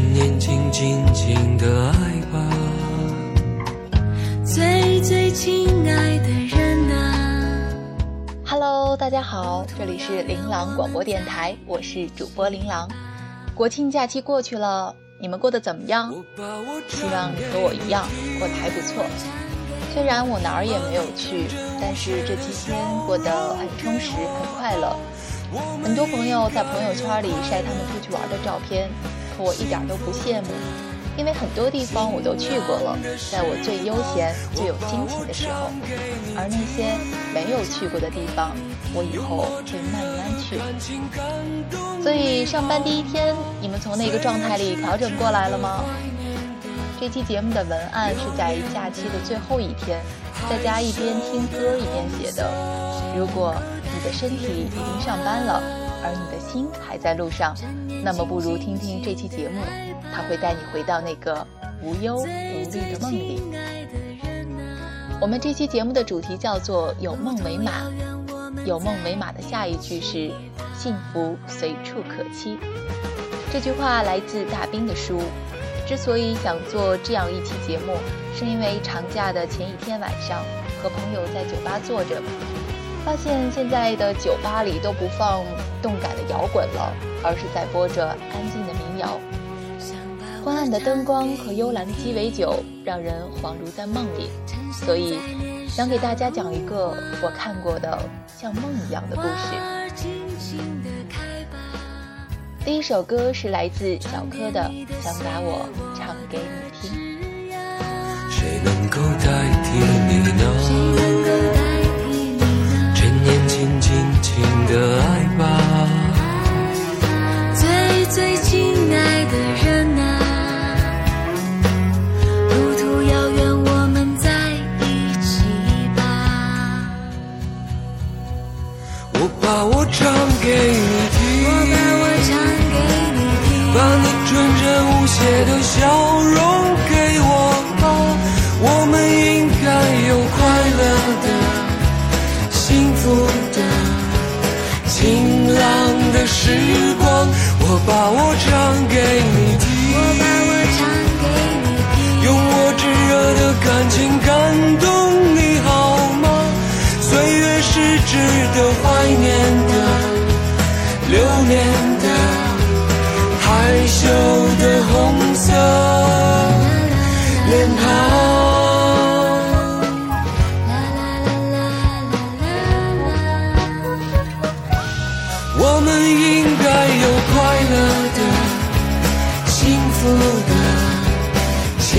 趁年轻，尽情的爱吧。最最亲爱的人啊，Hello，大家好，这里是琳琅广播电台，我是主播琳琅。国庆假期过去了。你们过得怎么样？希望你和我一样过得还不错。虽然我哪儿也没有去，但是这七天过得很充实、很快乐。很多朋友在朋友圈里晒他们出去玩的照片，可我一点都不羡慕，因为很多地方我都去过了，在我最悠闲、最有心情的时候。而那些没有去过的地方，我以后会慢慢去。所以上班第一天，你们从那个状态里调整过来了吗？这期节目的文案是在假期的最后一天，在家一边听歌一边写的。如果你的身体已经上班了，而你的心还在路上，那么不如听听这期节目，它会带你回到那个无忧无虑的梦里。我们这期节目的主题叫做“有梦为马”，有梦为马的下一句是“幸福随处可期”。这句话来自大兵的书。之所以想做这样一期节目，是因为长假的前一天晚上，和朋友在酒吧坐着，发现现在的酒吧里都不放动感的摇滚了，而是在播着安静的民谣。昏暗的灯光和幽蓝的鸡尾酒，让人恍如在梦里。所以，想给大家讲一个我看过的像梦一样的故事。第一首歌是来自小柯的《想把我唱给你听》。谁能够代替你呢？你，的爱。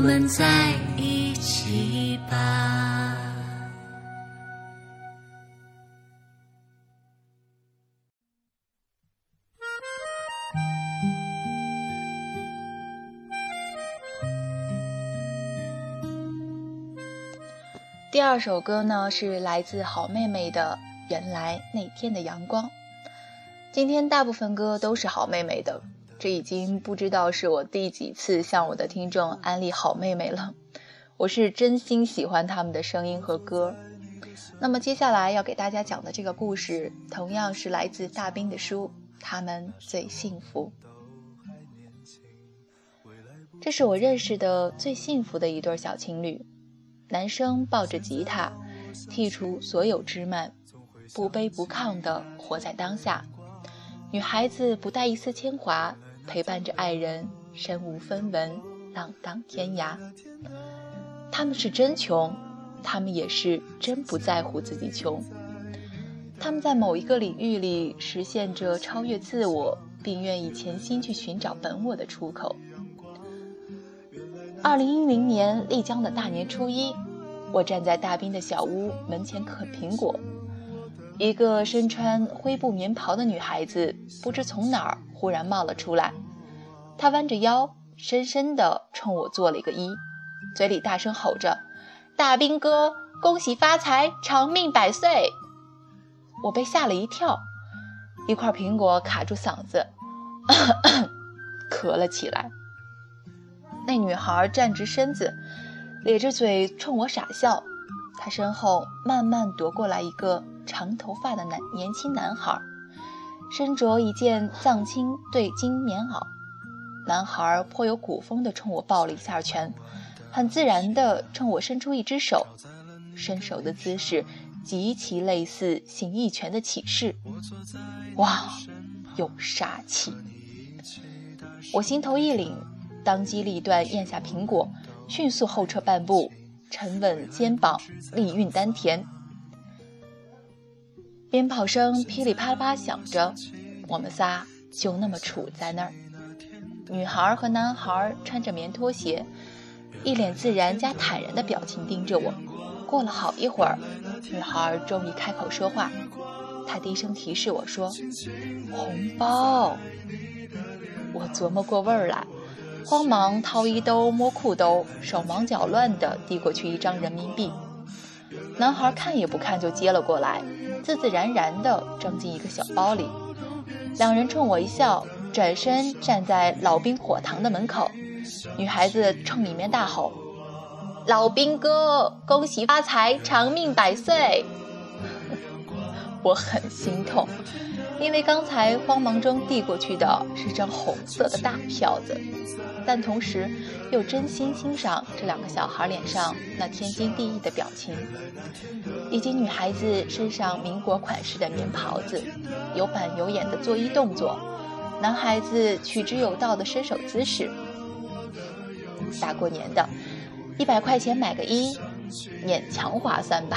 我们在一起吧。第二首歌呢，是来自好妹妹的《原来那天的阳光》。今天大部分歌都是好妹妹的，这已经不知道是我第几次向我的听众安利好妹妹了。我是真心喜欢他们的声音和歌。那么接下来要给大家讲的这个故事，同样是来自大兵的书《他们最幸福》。这是我认识的最幸福的一对小情侣。男生抱着吉他，剔除所有枝蔓，不卑不亢地活在当下；女孩子不带一丝牵挂，陪伴着爱人，身无分文，浪荡天涯。他们是真穷，他们也是真不在乎自己穷。他们在某一个领域里实现着超越自我，并愿意潜心去寻找本我的出口。二零一零年丽江的大年初一，我站在大兵的小屋门前啃苹果，一个身穿灰布棉袍的女孩子不知从哪儿忽然冒了出来，她弯着腰，深深地冲我做了一个揖，嘴里大声吼着：“大兵哥，恭喜发财，长命百岁！”我被吓了一跳，一块苹果卡住嗓子，咳了起来。那女孩站直身子，咧着嘴冲我傻笑。她身后慢慢踱过来一个长头发的男年轻男孩，身着一件藏青对襟棉袄。男孩颇有古风地冲我抱了一下拳，很自然地冲我伸出一只手，伸手的姿势。极其类似形意拳的起势，哇，有杀气！我心头一凛，当机立断咽下苹果，迅速后撤半步，沉稳肩膀，力运丹田。鞭炮声噼里啪啦响着，我们仨就那么杵在那儿。女孩和男孩穿着棉拖鞋，一脸自然加坦然的表情盯着我。过了好一会儿。女孩终于开口说话，她低声提示我说：“红包。”我琢磨过味儿来，慌忙掏衣兜摸裤兜，手忙脚乱地递过去一张人民币。男孩看也不看就接了过来，自自然然地装进一个小包里。两人冲我一笑，转身站在老兵火堂的门口。女孩子冲里面大吼。老兵哥，恭喜发财，长命百岁！我很心痛，因为刚才慌忙中递过去的是张红色的大票子，但同时又真心欣赏这两个小孩脸上那天经地义的表情，以及女孩子身上民国款式的棉袍子，有板有眼的作揖动作，男孩子取之有道的伸手姿势。大过年的。一百块钱买个一，勉强划算吧。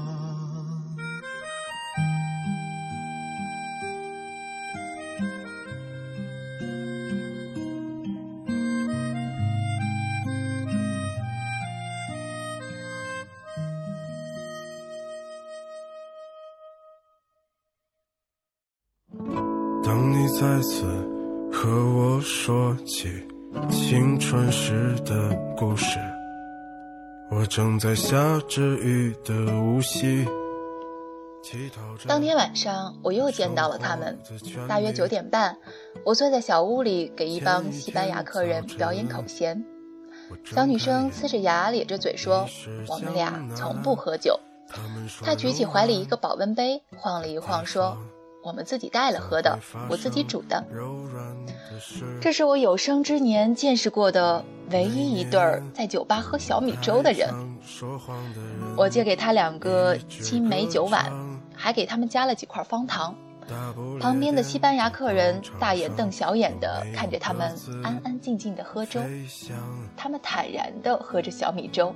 正在下着雨的无锡。当天晚上，我又见到了他们。大约九点半，我坐在小屋里给一帮西班牙客人表演口弦。小女生呲着牙咧着嘴说：“我们俩从不喝酒。”她举起怀里一个保温杯，晃了一晃说。我们自己带了喝的，我自己煮的。这是我有生之年见识过的唯一一对儿在酒吧喝小米粥的人。我借给他两个青梅酒碗，还给他们加了几块方糖。旁边的西班牙客人大眼瞪小眼的看着他们安安静静的喝粥，他们坦然的喝着小米粥，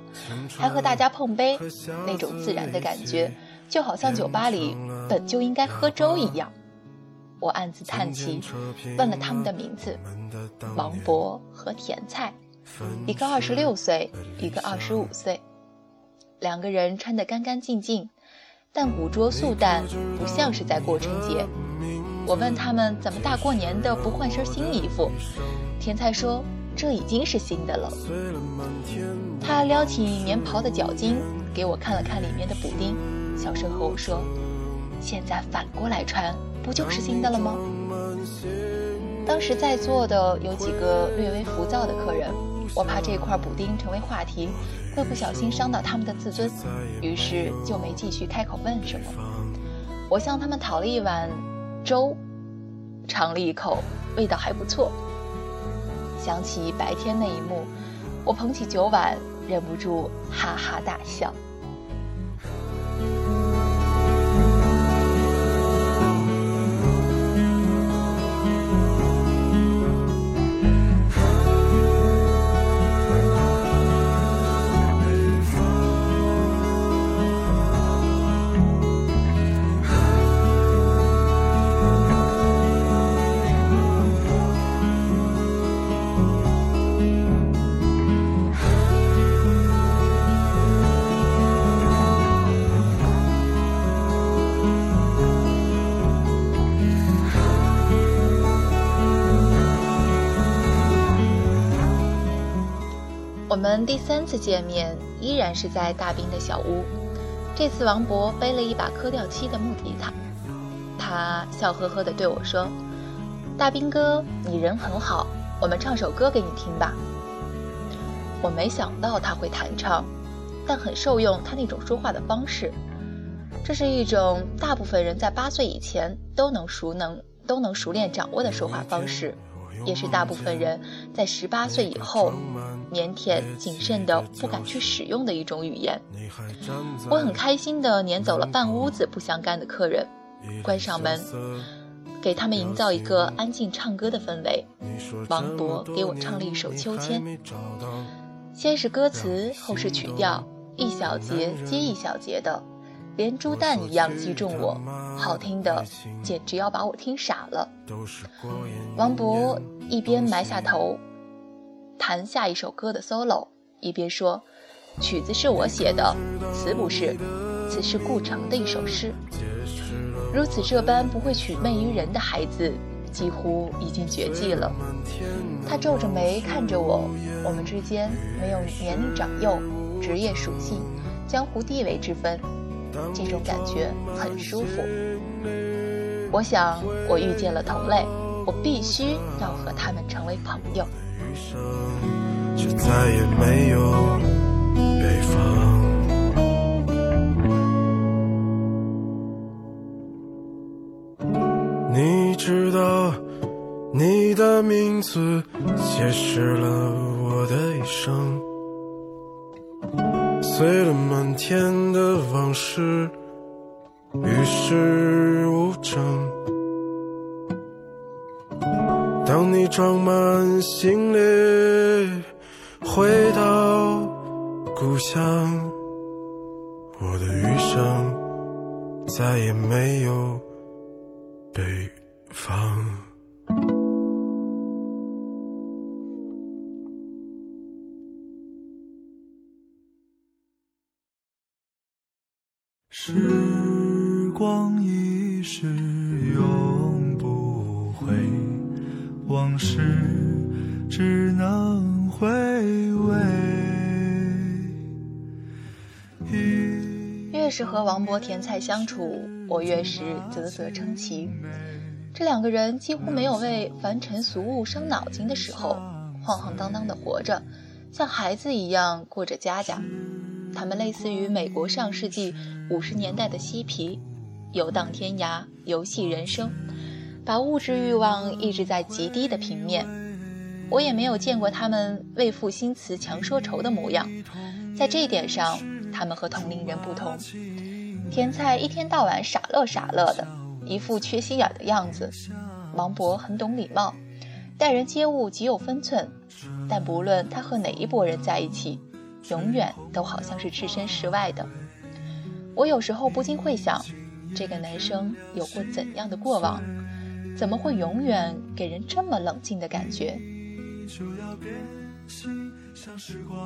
还和大家碰杯，那种自然的感觉。就好像酒吧里本就应该喝粥一样，我暗自叹气，问了他们的名字：王博和甜菜，一个二十六岁，一个二十五岁，两个人穿得干干净净，但古着素淡，不像是在过春节。我问他们怎么大过年的不换身新衣服，甜菜说这已经是新的了。他撩起棉袍的脚筋，给我看了看里面的补丁。小声和我说：“现在反过来穿，不就是新的了吗？”当时在座的有几个略微浮躁的客人，我怕这块补丁成为话题，会不小心伤到他们的自尊，于是就没继续开口问什么。我向他们讨了一碗粥，尝了一口，味道还不错。想起白天那一幕，我捧起酒碗，忍不住哈哈大笑。我们第三次见面依然是在大兵的小屋，这次王博背了一把磕掉漆的木吉他，他笑呵呵地对我说：“大兵哥，你人很好，我们唱首歌给你听吧。”我没想到他会弹唱，但很受用他那种说话的方式。这是一种大部分人在八岁以前都能熟能都能熟练掌握的说话方式，也是大部分人在十八岁以后腼腆谨慎的不敢去使用的一种语言。我很开心的撵走了半屋子不相干的客人，关上门，给他们营造一个安静唱歌的氛围。王博给我唱了一首《秋千》。先是歌词，后是曲调，一小节接一小节的，连珠弹一样击中我，好听的简直要把我听傻了。王勃一边埋下头，弹下一首歌的 solo，一边说：“曲子是我写的，词不是，此是顾城的一首诗。如此这般不会取媚于人的孩子。”几乎已经绝迹了。他皱着眉看着我，我们之间没有年龄长幼、职业属性、江湖地位之分，这种感觉很舒服。我想，我遇见了同类，我必须要和他们成为朋友。却再也没有北方。知道你的名字解释了我的一生，碎了满天的往事，与世无争。当你装满行李回到故乡，我的余生再也没有北。方。时光一逝永不回，往事只能回味。越是和王博甜菜相处，我越是啧啧称奇。这两个人几乎没有为凡尘俗物伤脑筋的时候，晃晃荡荡的活着，像孩子一样过着家家。他们类似于美国上世纪五十年代的嬉皮，游荡天涯，游戏人生，把物质欲望抑制在极低的平面。我也没有见过他们为赋新词强说愁的模样，在这一点上，他们和同龄人不同。甜菜一天到晚傻乐傻乐的。一副缺心眼的样子，王博很懂礼貌，待人接物极有分寸。但不论他和哪一拨人在一起，永远都好像是置身事外的。我有时候不禁会想，这个男生有过怎样的过往？怎么会永远给人这么冷静的感觉？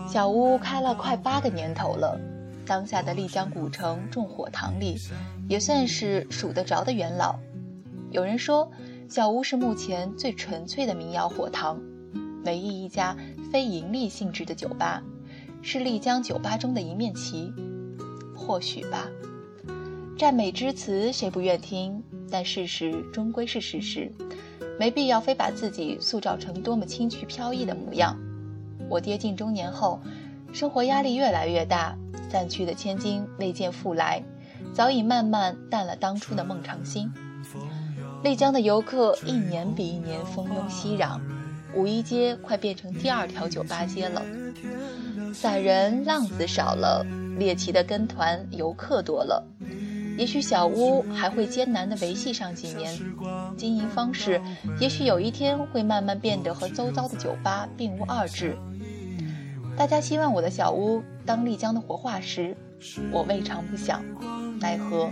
小屋开了快八个年头了。当下的丽江古城众火堂里，也算是数得着的元老。有人说，小屋是目前最纯粹的民谣火堂，唯一一家非盈利性质的酒吧，是丽江酒吧中的一面旗。或许吧，赞美之词谁不愿听？但事实终归是事实，没必要非把自己塑造成多么清趣飘逸的模样。我跌进中年后。生活压力越来越大，散去的千金未见复来，早已慢慢淡了当初的孟尝心。丽江的游客一年比一年蜂拥熙攘，五一街快变成第二条酒吧街了。散人浪子少了，猎奇的跟团游客多了。也许小屋还会艰难地维系上几年，经营方式也许有一天会慢慢变得和周遭的酒吧并无二致。大家希望我的小屋当丽江的活化石，我未尝不想。奈何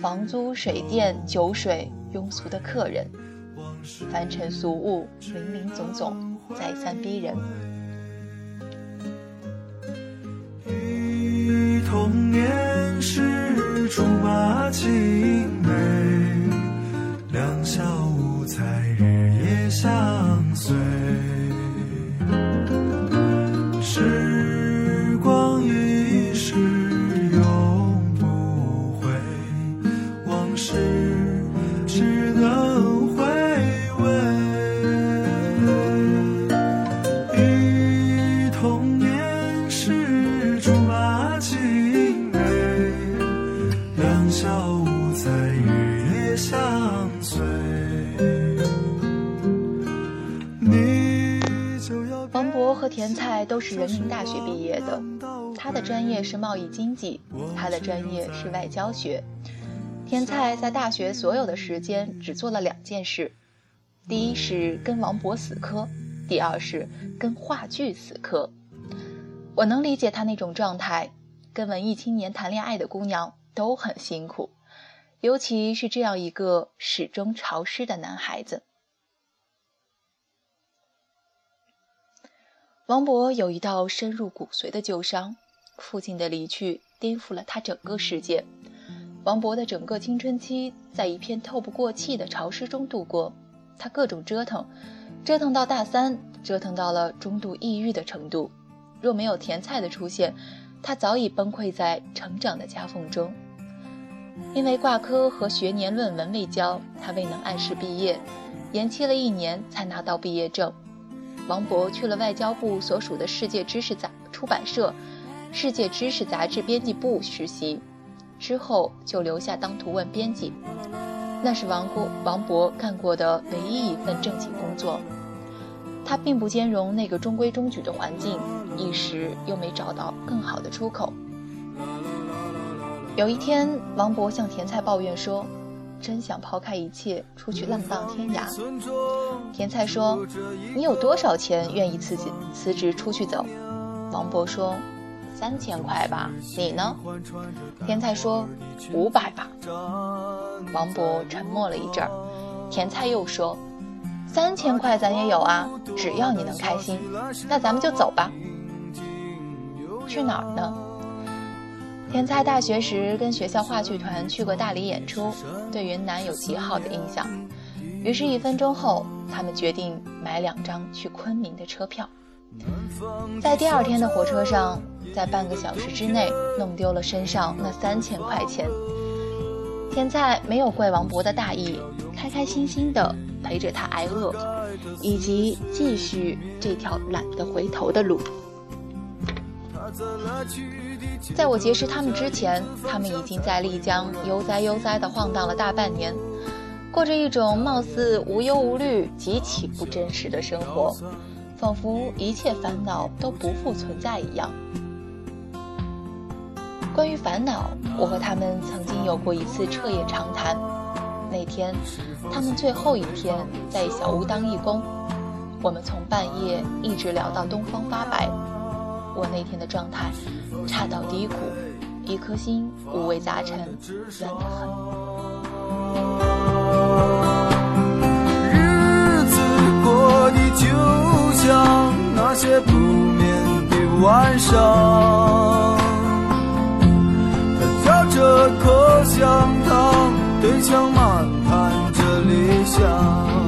房租、水电、酒水，庸俗的客人，凡尘俗物，林林总总，再三逼人。甜菜都是人民大学毕业的，他的专业是贸易经济，他的专业是外交学。甜菜在大学所有的时间只做了两件事：第一是跟王勃死磕，第二是跟话剧死磕。我能理解他那种状态，跟文艺青年谈恋爱的姑娘都很辛苦，尤其是这样一个始终潮湿的男孩子。王勃有一道深入骨髓的旧伤，父亲的离去颠覆了他整个世界。王勃的整个青春期在一片透不过气的潮湿中度过，他各种折腾，折腾到大三，折腾到了中度抑郁的程度。若没有甜菜的出现，他早已崩溃在成长的夹缝中。因为挂科和学年论文未交，他未能按时毕业，延期了一年才拿到毕业证。王勃去了外交部所属的世界知识杂出版社、世界知识杂志编辑部实习，之后就留下当图文编辑。那是王国王勃干过的唯一一份正经工作。他并不兼容那个中规中矩的环境，一时又没找到更好的出口。有一天，王勃向甜菜抱怨说。真想抛开一切出去浪荡天涯。甜菜说：“你有多少钱愿意辞职辞职出去走？”王勃说：“三千块吧。”你呢？甜菜说：“五百吧。”王勃沉默了一阵儿，甜菜又说：“三千块咱也有啊，只要你能开心，那咱们就走吧。去哪儿呢？”甜菜大学时跟学校话剧团去过大理演出，对云南有极好的印象。于是，一分钟后，他们决定买两张去昆明的车票。在第二天的火车上，在半个小时之内弄丢了身上那三千块钱。甜菜没有怪王博的大意，开开心心的陪着他挨饿，以及继续这条懒得回头的路。在我结识他们之前，他们已经在丽江悠哉悠哉地晃荡了大半年，过着一种貌似无忧无虑、极其不真实的生活，仿佛一切烦恼都不复存在一样。关于烦恼，我和他们曾经有过一次彻夜长谈。那天，他们最后一天在小屋当义工，我们从半夜一直聊到东方发白。我那天的状态差到低谷，一颗心五味杂陈，乱得很。日子过得就像那些不眠的晚上，他嚼着口香糖，对墙漫谈着理想。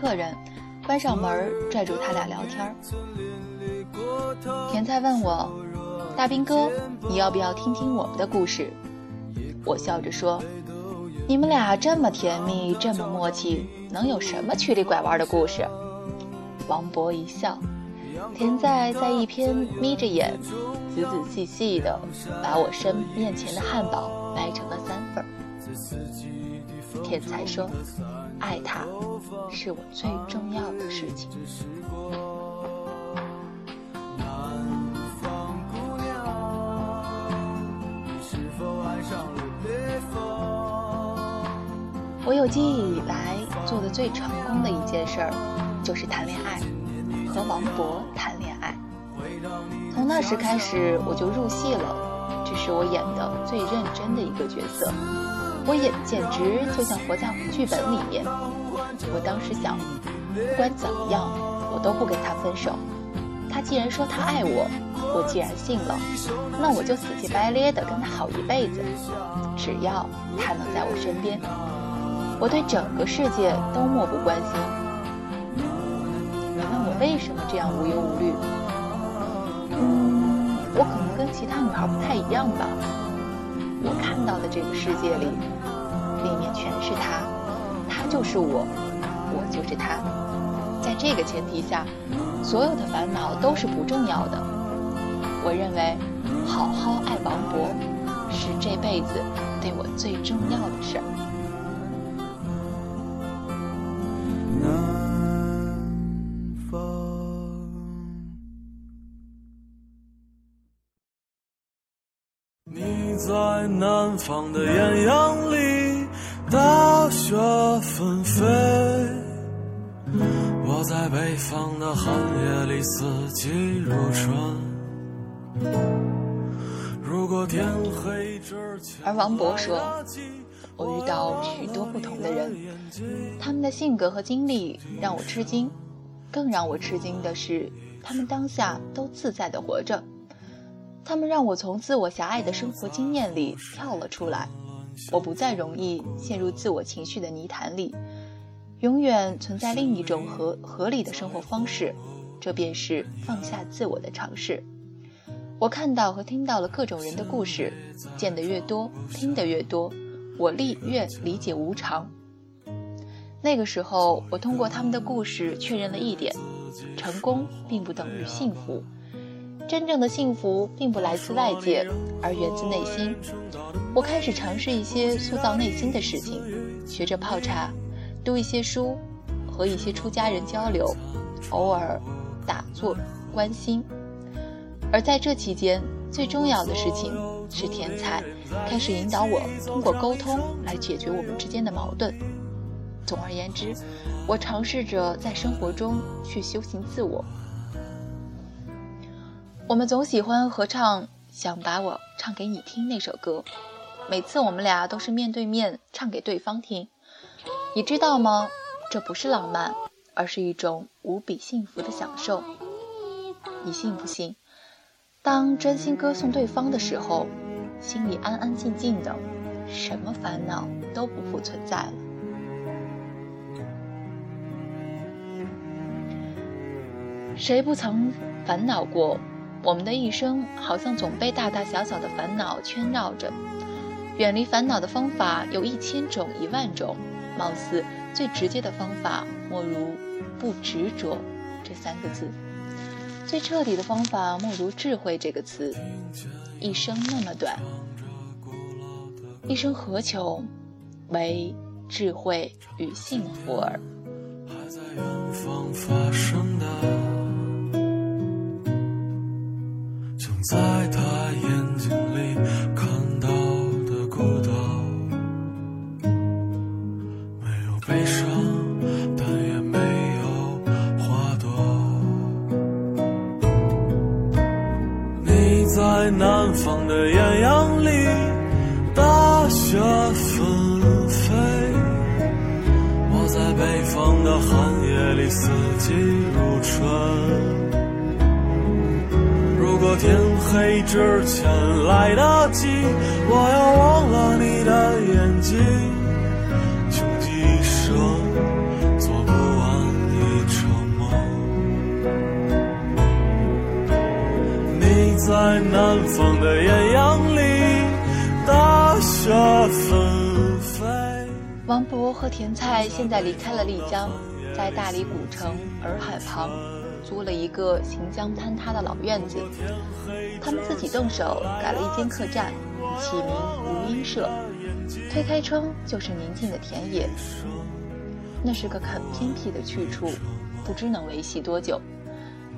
客人，关上门，拽住他俩聊天。甜菜问我：“大兵哥，你要不要听听我们的故事？”我笑着说：“你们俩这么甜蜜，这么默契，能有什么曲里拐弯的故事？”王博一笑。甜菜在一边眯着眼，仔仔细细地把我身面前的汉堡掰成了三份甜菜说：“爱他是我最重要的事情。”我有记忆以来做的最成功的一件事儿，就是谈恋爱。和王勃谈恋爱，从那时开始我就入戏了，这是我演的最认真的一个角色，我也简直就像活在剧本里面。我当时想，不管怎么样，我都不跟他分手。他既然说他爱我，我既然信了，那我就死乞白咧的跟他好一辈子，只要他能在我身边，我对整个世界都漠不关心。你问我为什么这样无忧无虑？嗯，我可能跟其他女孩不太一样吧。我看到的这个世界里，里面全是他，他就是我，我就是他。在这个前提下，所有的烦恼都是不重要的。我认为，好好爱王博，是这辈子对我最重要的事儿。在南方的艳阳里，大雪纷飞；我在北方的寒夜里，四季如春。如果天黑之前，而王博说，我遇到许多不同的人，他们的性格和经历让我吃惊，更让我吃惊的是，他们当下都自在的活着。他们让我从自我狭隘的生活经验里跳了出来，我不再容易陷入自我情绪的泥潭里，永远存在另一种合合理的生活方式，这便是放下自我的尝试。我看到和听到了各种人的故事，见得越多，听得越多，我理越理解无常。那个时候，我通过他们的故事确认了一点：成功并不等于幸福。真正的幸福并不来自外界，而源自内心。我开始尝试一些塑造内心的事情，学着泡茶，读一些书，和一些出家人交流，偶尔打坐观心。而在这期间，最重要的事情是甜菜开始引导我通过沟通来解决我们之间的矛盾。总而言之，我尝试着在生活中去修行自我。我们总喜欢合唱《想把我唱给你听》那首歌，每次我们俩都是面对面唱给对方听。你知道吗？这不是浪漫，而是一种无比幸福的享受。你信不信？当真心歌颂对方的时候，心里安安静静的，什么烦恼都不复存在了。谁不曾烦恼过？我们的一生好像总被大大小小的烦恼圈绕着。远离烦恼的方法有一千种、一万种，貌似最直接的方法莫如“不执着”这三个字。最彻底的方法莫如“智慧”这个词。一生那么短，一生何求？唯智慧与幸福而。还在远方发生的，王勃和甜菜现在离开了丽江，在大理古城洱海旁租了一个行将坍塌的老院子。他们自己动手改了一间客栈，起名无音社。推开窗就是宁静的田野，那是个很偏僻的去处，不知能维系多久。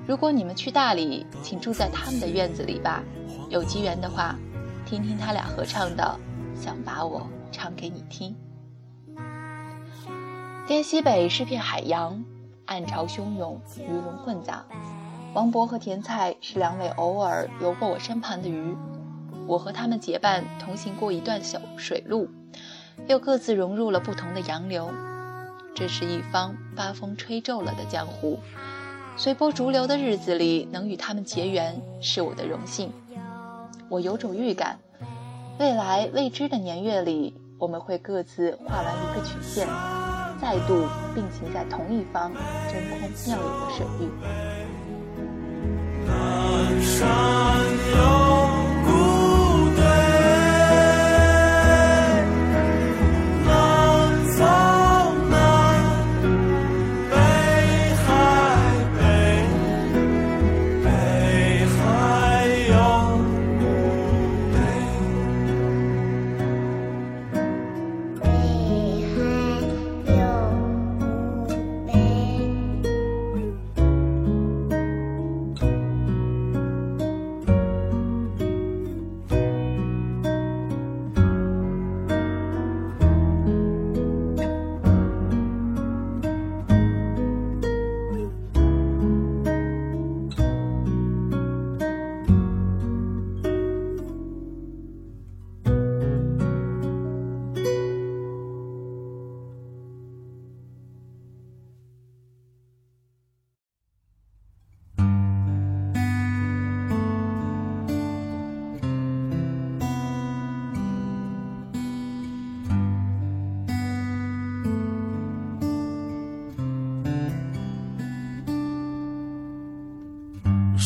如果你们去大理，请住在他们的院子里吧。有机缘的话，听听他俩合唱的《想把我唱给你听》。滇西北是片海洋，暗潮汹涌，鱼龙混杂。王勃和甜菜是两尾偶尔游过我身旁的鱼。我和他们结伴同行过一段小水路，又各自融入了不同的洋流。这是一方八风吹皱了的江湖，随波逐流的日子里，能与他们结缘是我的荣幸。我有种预感，未来未知的年月里，我们会各自画完一个曲线，再度并行在同一方真空妙影的水域。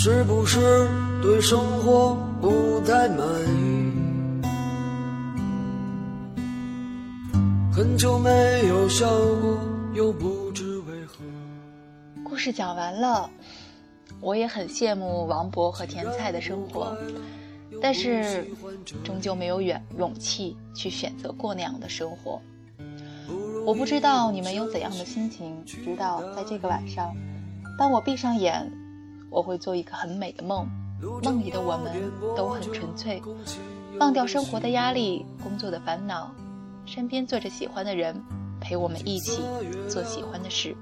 是不是对生活不太满意？很久没有笑过，又不知为何。故事讲完了，我也很羡慕王博和甜菜的生活，但是终究没有远勇气去选择过那样的生活。我不知道你们有怎样的心情，直到在这个晚上，当我闭上眼。我会做一个很美的梦，梦里的我们都很纯粹，忘掉生活的压力、工作的烦恼，身边坐着喜欢的人，陪我们一起做喜欢的事。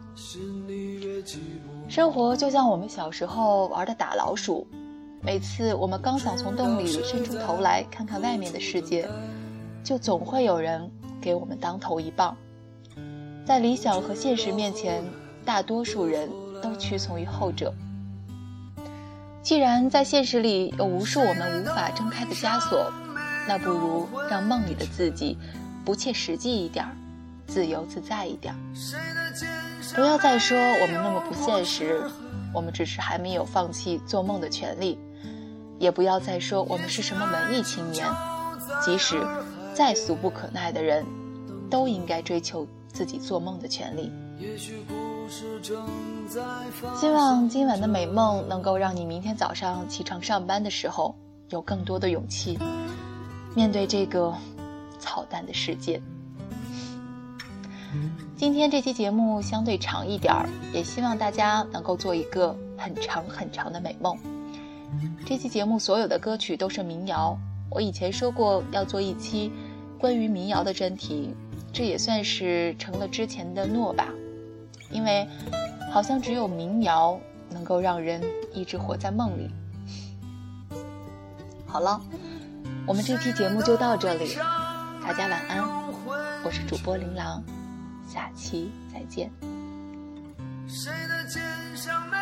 生活就像我们小时候玩的打老鼠，每次我们刚想从洞里伸出头来看看外面的世界，就总会有人给我们当头一棒。在理想和现实面前，大多数人都屈从于后者。既然在现实里有无数我们无法挣开的枷锁，那不如让梦里的自己不切实际一点儿，自由自在一点儿。不要再说我们那么不现实，我们只是还没有放弃做梦的权利；也不要再说我们是什么文艺青年，即使再俗不可耐的人，都应该追求自己做梦的权利。希望今晚的美梦能够让你明天早上起床上班的时候有更多的勇气，面对这个操蛋的世界。今天这期节目相对长一点儿，也希望大家能够做一个很长很长的美梦。这期节目所有的歌曲都是民谣，我以前说过要做一期关于民谣的专题，这也算是成了之前的诺吧。因为，好像只有民谣能够让人一直活在梦里。好了，我们这期节目就到这里，大家晚安。我是主播琳琅，下期再见。谁的肩上没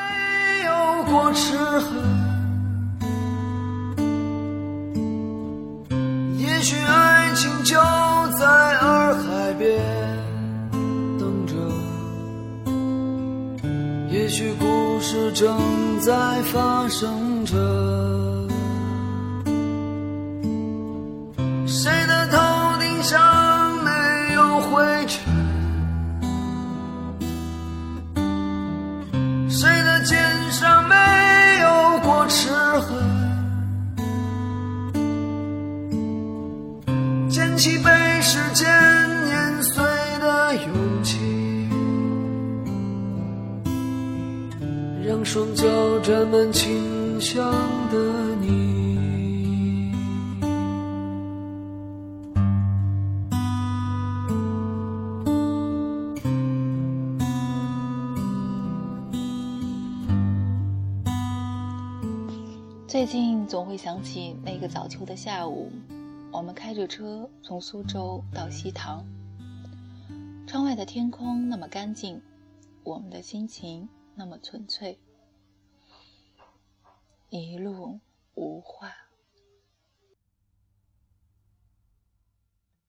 有过齿痕？也许爱情就事正在发生着，我会想起那个早秋的下午，我们开着车从苏州到西塘，窗外的天空那么干净，我们的心情那么纯粹，一路无话。